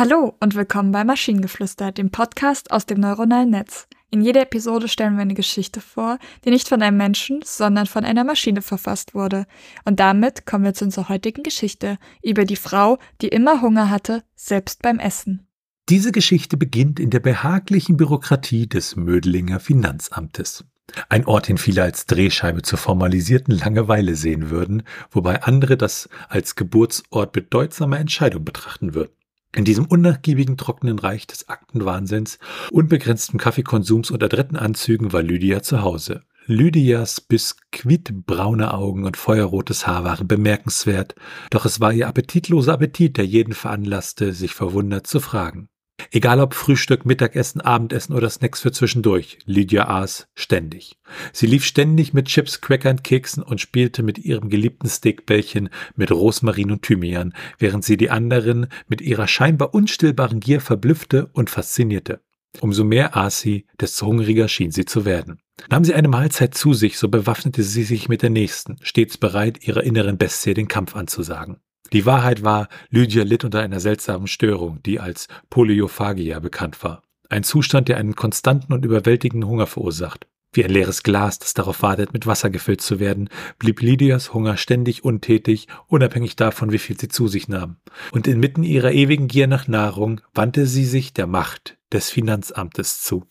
Hallo und willkommen bei Maschinengeflüster, dem Podcast aus dem neuronalen Netz. In jeder Episode stellen wir eine Geschichte vor, die nicht von einem Menschen, sondern von einer Maschine verfasst wurde. Und damit kommen wir zu unserer heutigen Geschichte über die Frau, die immer Hunger hatte, selbst beim Essen. Diese Geschichte beginnt in der behaglichen Bürokratie des Mödlinger Finanzamtes. Ein Ort, den viele als Drehscheibe zur formalisierten Langeweile sehen würden, wobei andere das als Geburtsort bedeutsamer Entscheidung betrachten würden. In diesem unnachgiebigen, trockenen Reich des Aktenwahnsinns, unbegrenztem Kaffeekonsums und adretten Anzügen war Lydia zu Hause. Lydias biskuitbraune Augen und feuerrotes Haar waren bemerkenswert, doch es war ihr appetitloser Appetit, der jeden veranlasste, sich verwundert zu fragen. Egal ob Frühstück, Mittagessen, Abendessen oder Snacks für zwischendurch, Lydia aß ständig. Sie lief ständig mit Chips, Crackern, Keksen und spielte mit ihrem geliebten Steakbällchen mit Rosmarin und Thymian, während sie die anderen mit ihrer scheinbar unstillbaren Gier verblüffte und faszinierte. Umso mehr aß sie, desto hungriger schien sie zu werden. Nahm sie eine Mahlzeit zu sich, so bewaffnete sie sich mit der nächsten, stets bereit, ihrer inneren Bestie den Kampf anzusagen. Die Wahrheit war, Lydia litt unter einer seltsamen Störung, die als Polyophagia bekannt war. Ein Zustand, der einen konstanten und überwältigenden Hunger verursacht. Wie ein leeres Glas, das darauf wartet, mit Wasser gefüllt zu werden, blieb Lydias Hunger ständig untätig, unabhängig davon, wie viel sie zu sich nahm. Und inmitten ihrer ewigen Gier nach Nahrung wandte sie sich der Macht des Finanzamtes zu.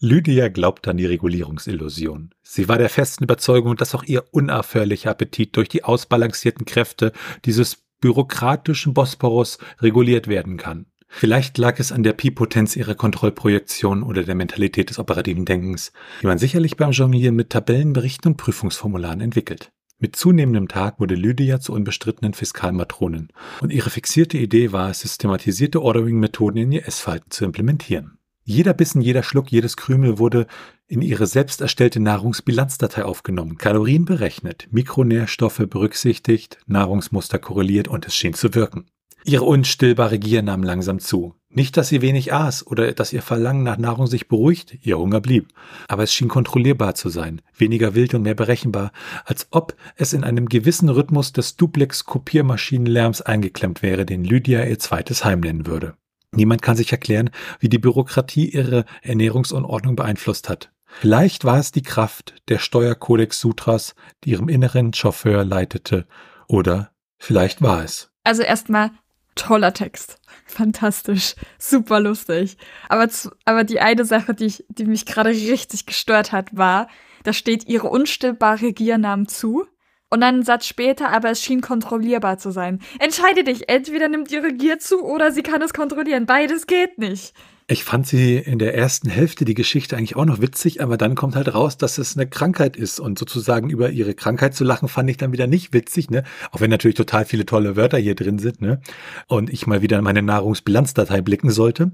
Lydia glaubte an die Regulierungsillusion. Sie war der festen Überzeugung, dass auch ihr unaufhörlicher Appetit durch die ausbalancierten Kräfte dieses bürokratischen Bosporus reguliert werden kann. Vielleicht lag es an der Pi-Potenz ihrer Kontrollprojektion oder der Mentalität des operativen Denkens, die man sicherlich beim Jonglieren mit Tabellenberichten und Prüfungsformularen entwickelt. Mit zunehmendem Tag wurde Lydia zur unbestrittenen Fiskalmatronin und ihre fixierte Idee war es, systematisierte Ordering-Methoden in ihr Essverhalten zu implementieren. Jeder Bissen, jeder Schluck, jedes Krümel wurde in ihre selbst erstellte Nahrungsbilanzdatei aufgenommen, Kalorien berechnet, Mikronährstoffe berücksichtigt, Nahrungsmuster korreliert und es schien zu wirken. Ihre unstillbare Gier nahm langsam zu. Nicht, dass sie wenig aß oder dass ihr Verlangen nach Nahrung sich beruhigt, ihr Hunger blieb. Aber es schien kontrollierbar zu sein, weniger wild und mehr berechenbar, als ob es in einem gewissen Rhythmus des Duplex-Kopiermaschinenlärms eingeklemmt wäre, den Lydia ihr zweites Heim nennen würde. Niemand kann sich erklären, wie die Bürokratie ihre Ernährungsunordnung beeinflusst hat. Vielleicht war es die Kraft der Steuerkodex Sutras, die ihrem inneren Chauffeur leitete, oder vielleicht war es. Also erstmal toller Text. Fantastisch. Super lustig. Aber, aber die eine Sache, die, ich, die mich gerade richtig gestört hat, war, da steht ihre unstillbare Gier nahm zu. Und dann einen Satz später, aber es schien kontrollierbar zu sein. Entscheide dich, entweder nimmt ihre Gier zu oder sie kann es kontrollieren. Beides geht nicht. Ich fand sie in der ersten Hälfte die Geschichte eigentlich auch noch witzig, aber dann kommt halt raus, dass es eine Krankheit ist. Und sozusagen über ihre Krankheit zu lachen, fand ich dann wieder nicht witzig, ne? Auch wenn natürlich total viele tolle Wörter hier drin sind, ne? Und ich mal wieder in meine Nahrungsbilanzdatei blicken sollte.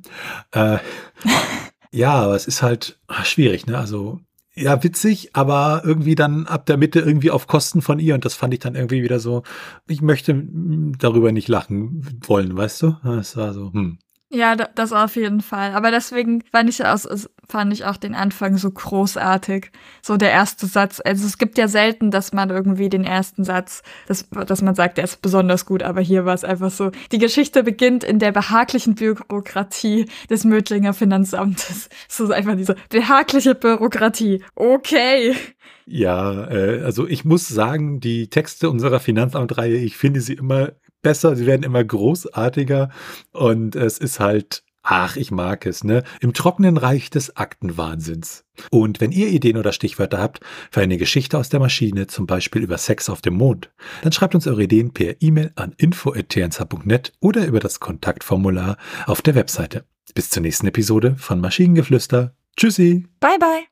Äh, ja, aber es ist halt schwierig, ne? Also ja, witzig, aber irgendwie dann ab der Mitte irgendwie auf Kosten von ihr. Und das fand ich dann irgendwie wieder so, ich möchte darüber nicht lachen wollen, weißt du? Das war so, hm. Ja, das auf jeden Fall. Aber deswegen fand ich, auch, fand ich auch den Anfang so großartig. So der erste Satz. Also es gibt ja selten, dass man irgendwie den ersten Satz, dass, dass man sagt, der ist besonders gut. Aber hier war es einfach so. Die Geschichte beginnt in der behaglichen Bürokratie des Mödlinger Finanzamtes. So einfach diese behagliche Bürokratie. Okay. Ja, äh, also ich muss sagen, die Texte unserer Finanzamtreihe, ich finde sie immer besser, sie werden immer großartiger und es ist halt Ach, ich mag es, ne? Im trockenen Reich des Aktenwahnsinns. Und wenn ihr Ideen oder Stichwörter habt für eine Geschichte aus der Maschine, zum Beispiel über Sex auf dem Mond, dann schreibt uns eure Ideen per E-Mail an info.tnz.net oder über das Kontaktformular auf der Webseite. Bis zur nächsten Episode von Maschinengeflüster. Tschüssi. Bye bye.